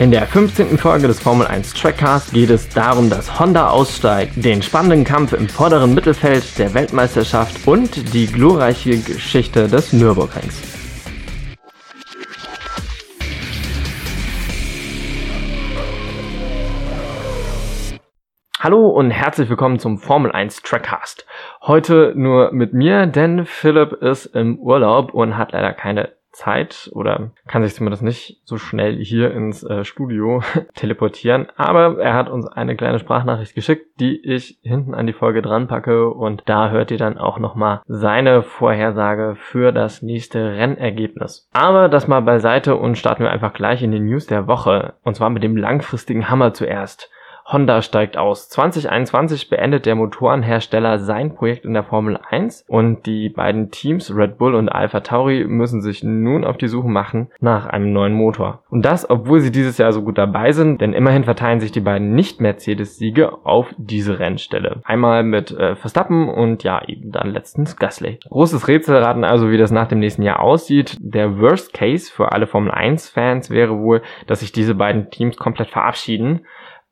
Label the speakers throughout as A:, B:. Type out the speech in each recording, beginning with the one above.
A: In der 15. Folge des Formel 1 Trackcast geht es darum, dass Honda aussteigt, den spannenden Kampf im vorderen Mittelfeld der Weltmeisterschaft und die glorreiche Geschichte des Nürburgrings. Hallo und herzlich willkommen zum Formel 1 Trackcast. Heute nur mit mir, denn Philipp ist im Urlaub und hat leider keine Zeit oder kann sich zumindest nicht so schnell hier ins äh, Studio teleportieren. Aber er hat uns eine kleine Sprachnachricht geschickt, die ich hinten an die Folge dran packe und da hört ihr dann auch nochmal seine Vorhersage für das nächste Rennergebnis. Aber das mal beiseite und starten wir einfach gleich in die News der Woche und zwar mit dem langfristigen Hammer zuerst. Honda steigt aus. 2021 beendet der Motorenhersteller sein Projekt in der Formel 1 und die beiden Teams Red Bull und Alpha Tauri müssen sich nun auf die Suche machen nach einem neuen Motor. Und das, obwohl sie dieses Jahr so gut dabei sind, denn immerhin verteilen sich die beiden Nicht-Mercedes-Siege auf diese Rennstelle. Einmal mit äh, Verstappen und ja, eben dann letztens Gasly. Großes Rätselraten also, wie das nach dem nächsten Jahr aussieht. Der Worst Case für alle Formel 1-Fans wäre wohl, dass sich diese beiden Teams komplett verabschieden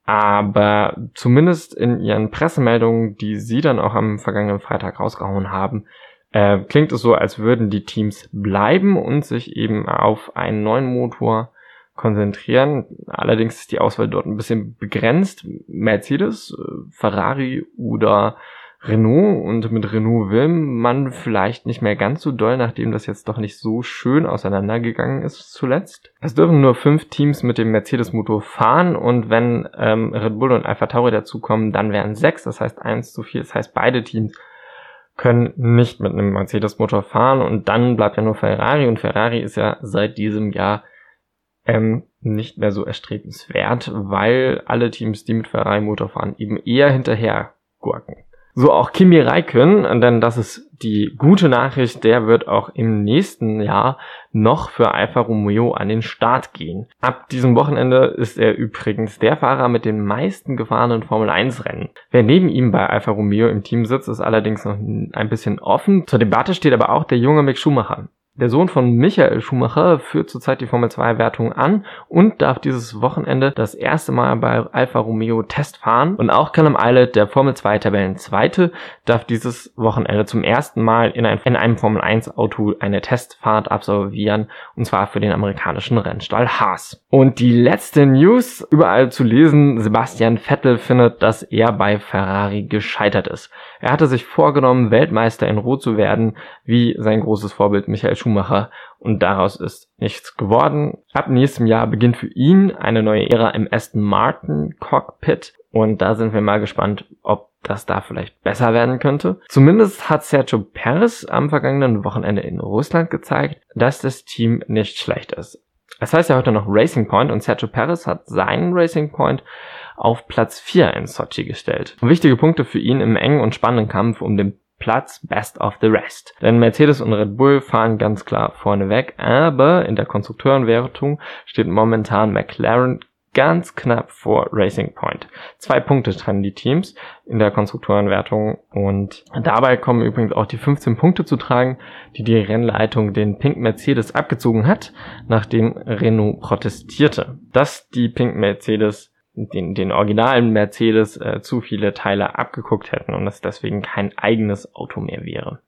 A: aber zumindest in ihren Pressemeldungen, die sie dann auch am vergangenen Freitag rausgehauen haben, äh, klingt es so, als würden die Teams bleiben und sich eben auf einen neuen Motor konzentrieren. Allerdings ist die Auswahl dort ein bisschen begrenzt. Mercedes, äh, Ferrari oder Renault und mit Renault will man vielleicht nicht mehr ganz so doll, nachdem das jetzt doch nicht so schön auseinandergegangen ist zuletzt. Es dürfen nur fünf Teams mit dem Mercedes-Motor fahren und wenn ähm, Red Bull und Alpha Tauri dazukommen, dann wären sechs, das heißt eins zu viel, das heißt beide Teams können nicht mit einem Mercedes-Motor fahren und dann bleibt ja nur Ferrari und Ferrari ist ja seit diesem Jahr ähm, nicht mehr so erstrebenswert, weil alle Teams, die mit Ferrari-Motor fahren, eben eher hinterher gurken. So auch Kimi Räikkönen, denn das ist die gute Nachricht, der wird auch im nächsten Jahr noch für Alfa Romeo an den Start gehen. Ab diesem Wochenende ist er übrigens der Fahrer mit den meisten gefahrenen Formel 1 Rennen. Wer neben ihm bei Alfa Romeo im Team sitzt, ist allerdings noch ein bisschen offen. Zur Debatte steht aber auch der junge Mick Schumacher. Der Sohn von Michael Schumacher führt zurzeit die Formel 2 Wertung an und darf dieses Wochenende das erste Mal bei Alfa Romeo Test fahren. Und auch Callum Eilert, der Formel 2 Tabellenzweite, darf dieses Wochenende zum ersten Mal in, ein, in einem Formel 1 Auto eine Testfahrt absolvieren. Und zwar für den amerikanischen Rennstall Haas. Und die letzte News überall zu lesen. Sebastian Vettel findet, dass er bei Ferrari gescheitert ist. Er hatte sich vorgenommen, Weltmeister in Rot zu werden, wie sein großes Vorbild Michael Schumacher Schumacher und daraus ist nichts geworden. Ab nächstem Jahr beginnt für ihn eine neue Ära im Aston Martin Cockpit und da sind wir mal gespannt, ob das da vielleicht besser werden könnte. Zumindest hat Sergio Perez am vergangenen Wochenende in Russland gezeigt, dass das Team nicht schlecht ist. Es heißt ja heute noch Racing Point und Sergio Perez hat seinen Racing Point auf Platz 4 in Sochi gestellt. Wichtige Punkte für ihn im engen und spannenden Kampf um den Platz Best of the Rest. Denn Mercedes und Red Bull fahren ganz klar vorneweg, aber in der Konstrukteurenwertung steht momentan McLaren ganz knapp vor Racing Point. Zwei Punkte trennen die Teams in der Konstrukteurenwertung und dabei kommen übrigens auch die 15 Punkte zu tragen, die die Rennleitung den Pink Mercedes abgezogen hat, nachdem Renault protestierte. Dass die Pink Mercedes den, den originalen Mercedes äh, zu viele Teile abgeguckt hätten und es deswegen kein eigenes Auto mehr wäre.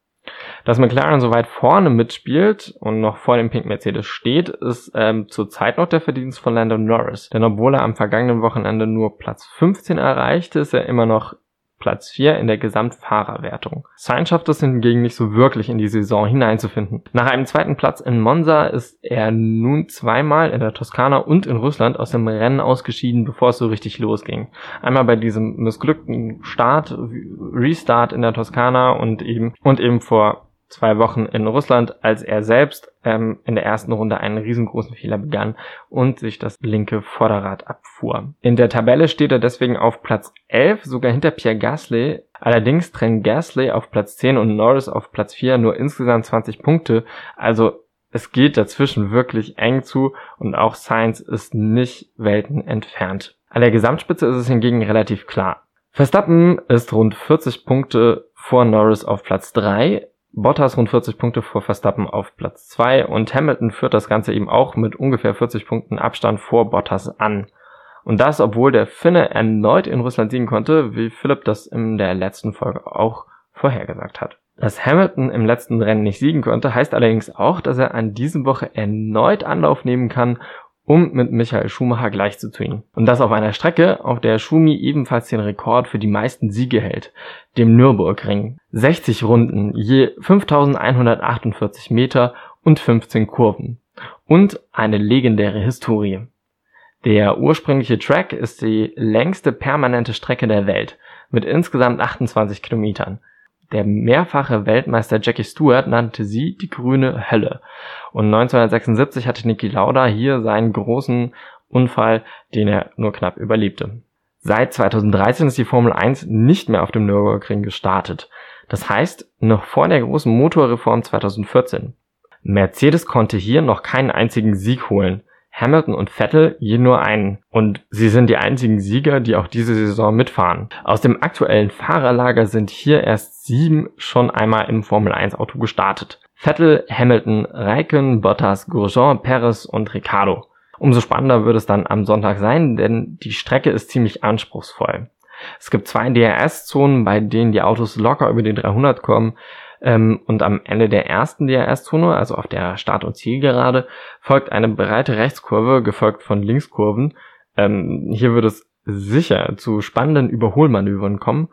A: Dass McLaren so weit vorne mitspielt und noch vor dem Pink Mercedes steht, ist ähm, zurzeit noch der Verdienst von Lando Norris. Denn obwohl er am vergangenen Wochenende nur Platz 15 erreichte, ist er immer noch Platz 4 in der Gesamtfahrerwertung. Sainz schafft es hingegen nicht so wirklich in die Saison hineinzufinden. Nach einem zweiten Platz in Monza ist er nun zweimal in der Toskana und in Russland aus dem Rennen ausgeschieden, bevor es so richtig losging. Einmal bei diesem missglückten Start, Restart in der Toskana und eben, und eben vor zwei Wochen in Russland, als er selbst ähm, in der ersten Runde einen riesengroßen Fehler begann und sich das linke Vorderrad abfuhr. In der Tabelle steht er deswegen auf Platz 11, sogar hinter Pierre Gasly. Allerdings trennen Gasly auf Platz 10 und Norris auf Platz 4 nur insgesamt 20 Punkte. Also es geht dazwischen wirklich eng zu und auch Sainz ist nicht Welten entfernt. An der Gesamtspitze ist es hingegen relativ klar. Verstappen ist rund 40 Punkte vor Norris auf Platz 3, Bottas rund 40 Punkte vor Verstappen auf Platz 2 und Hamilton führt das Ganze eben auch mit ungefähr 40 Punkten Abstand vor Bottas an. Und das, obwohl der Finne erneut in Russland siegen konnte, wie Philipp das in der letzten Folge auch vorhergesagt hat. Dass Hamilton im letzten Rennen nicht siegen konnte, heißt allerdings auch, dass er an diesem Woche erneut Anlauf nehmen kann, um mit Michael Schumacher gleichzuziehen. Und das auf einer Strecke, auf der Schumi ebenfalls den Rekord für die meisten Siege hält, dem Nürburgring. 60 Runden, je 5148 Meter und 15 Kurven. Und eine legendäre Historie. Der ursprüngliche Track ist die längste permanente Strecke der Welt mit insgesamt 28 Kilometern. Der mehrfache Weltmeister Jackie Stewart nannte sie die grüne Hölle. Und 1976 hatte Niki Lauda hier seinen großen Unfall, den er nur knapp überlebte. Seit 2013 ist die Formel 1 nicht mehr auf dem Nürburgring gestartet. Das heißt, noch vor der großen Motorreform 2014. Mercedes konnte hier noch keinen einzigen Sieg holen. Hamilton und Vettel je nur einen. Und sie sind die einzigen Sieger, die auch diese Saison mitfahren. Aus dem aktuellen Fahrerlager sind hier erst sieben schon einmal im Formel 1 Auto gestartet. Vettel, Hamilton, Raikön, Bottas, Grosjean, Perez und Ricardo. Umso spannender wird es dann am Sonntag sein, denn die Strecke ist ziemlich anspruchsvoll. Es gibt zwei DRS-Zonen, bei denen die Autos locker über die 300 kommen. Ähm, und am Ende der ersten DRS-Zone, also auf der Start- und Zielgerade, folgt eine breite Rechtskurve, gefolgt von Linkskurven. Ähm, hier wird es sicher zu spannenden Überholmanövern kommen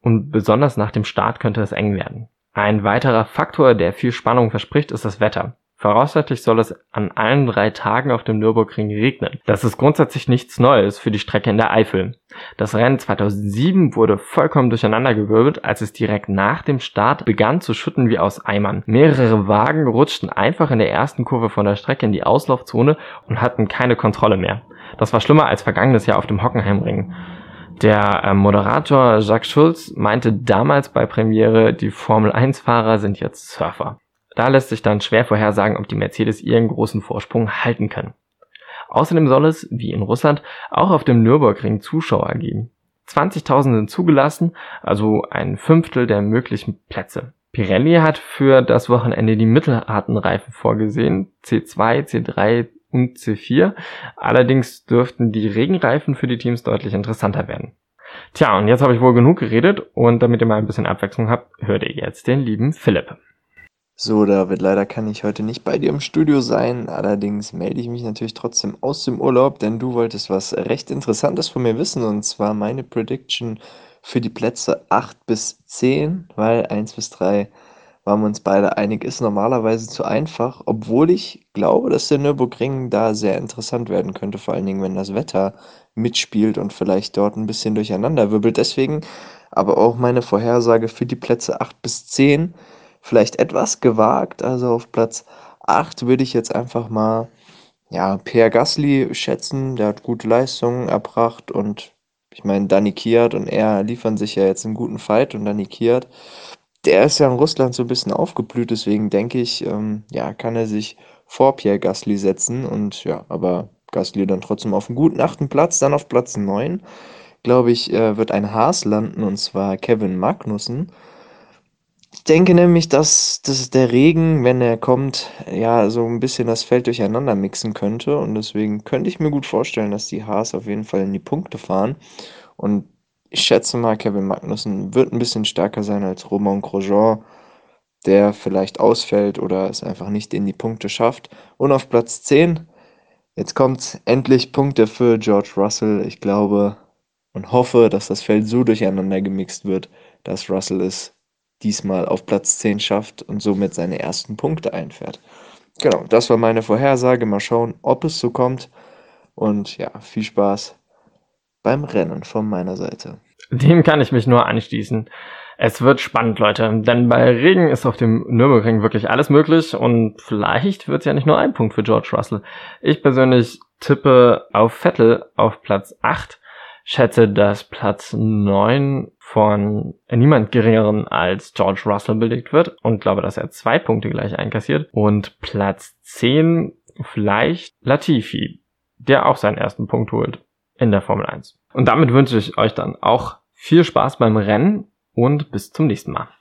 A: und besonders nach dem Start könnte es eng werden. Ein weiterer Faktor, der viel Spannung verspricht, ist das Wetter. Voraussichtlich soll es an allen drei Tagen auf dem Nürburgring regnen. Das ist grundsätzlich nichts Neues für die Strecke in der Eifel. Das Rennen 2007 wurde vollkommen durcheinandergewirbelt, als es direkt nach dem Start begann zu schütten wie aus Eimern. Mehrere Wagen rutschten einfach in der ersten Kurve von der Strecke in die Auslaufzone und hatten keine Kontrolle mehr. Das war schlimmer als vergangenes Jahr auf dem Hockenheimring. Der äh, Moderator Jacques Schulz meinte damals bei Premiere, die Formel 1-Fahrer sind jetzt Surfer. Da lässt sich dann schwer vorhersagen, ob die Mercedes ihren großen Vorsprung halten können. Außerdem soll es, wie in Russland, auch auf dem Nürburgring Zuschauer geben. 20.000 sind zugelassen, also ein Fünftel der möglichen Plätze. Pirelli hat für das Wochenende die mittelharten Reifen vorgesehen, C2, C3 und C4. Allerdings dürften die Regenreifen für die Teams deutlich interessanter werden. Tja, und jetzt habe ich wohl genug geredet und damit ihr mal ein bisschen Abwechslung habt, hört ihr jetzt den lieben Philipp.
B: So, David, leider kann ich heute nicht bei dir im Studio sein. Allerdings melde ich mich natürlich trotzdem aus dem Urlaub, denn du wolltest was recht Interessantes von mir wissen und zwar meine Prediction für die Plätze 8 bis 10, weil 1 bis 3 waren wir uns beide einig, ist normalerweise zu einfach, obwohl ich glaube, dass der Nürburgring da sehr interessant werden könnte, vor allen Dingen, wenn das Wetter mitspielt und vielleicht dort ein bisschen durcheinander wirbelt. Deswegen aber auch meine Vorhersage für die Plätze 8 bis 10 vielleicht etwas gewagt. Also auf Platz 8 würde ich jetzt einfach mal ja, Pierre Gasly schätzen. Der hat gute Leistungen erbracht und ich meine, Danny Kiat und er liefern sich ja jetzt einen guten Fight und Danny Kiat, der ist ja in Russland so ein bisschen aufgeblüht, deswegen denke ich, ähm, ja, kann er sich vor Pierre Gasly setzen und ja, aber Gasly dann trotzdem auf einem guten achten Platz, dann auf Platz 9, glaube ich, äh, wird ein Haas landen und zwar Kevin Magnussen. Ich denke nämlich, dass, dass der Regen, wenn er kommt, ja, so ein bisschen das Feld durcheinander mixen könnte. Und deswegen könnte ich mir gut vorstellen, dass die Haas auf jeden Fall in die Punkte fahren. Und ich schätze mal, Kevin Magnussen wird ein bisschen stärker sein als Romain Grosjean, der vielleicht ausfällt oder es einfach nicht in die Punkte schafft. Und auf Platz 10, jetzt kommt endlich Punkte für George Russell. Ich glaube und hoffe, dass das Feld so durcheinander gemixt wird, dass Russell es diesmal auf Platz 10 schafft und somit seine ersten Punkte einfährt. Genau, das war meine Vorhersage. Mal schauen, ob es so kommt. Und ja, viel Spaß beim Rennen von meiner Seite.
A: Dem kann ich mich nur anschließen. Es wird spannend, Leute, denn bei Regen ist auf dem Nürburgring wirklich alles möglich und vielleicht wird es ja nicht nur ein Punkt für George Russell. Ich persönlich tippe auf Vettel auf Platz 8 schätze, dass Platz 9 von niemand geringeren als George Russell belegt wird und glaube, dass er zwei Punkte gleich einkassiert. Und Platz 10 vielleicht Latifi, der auch seinen ersten Punkt holt in der Formel 1. Und damit wünsche ich euch dann auch viel Spaß beim Rennen und bis zum nächsten Mal.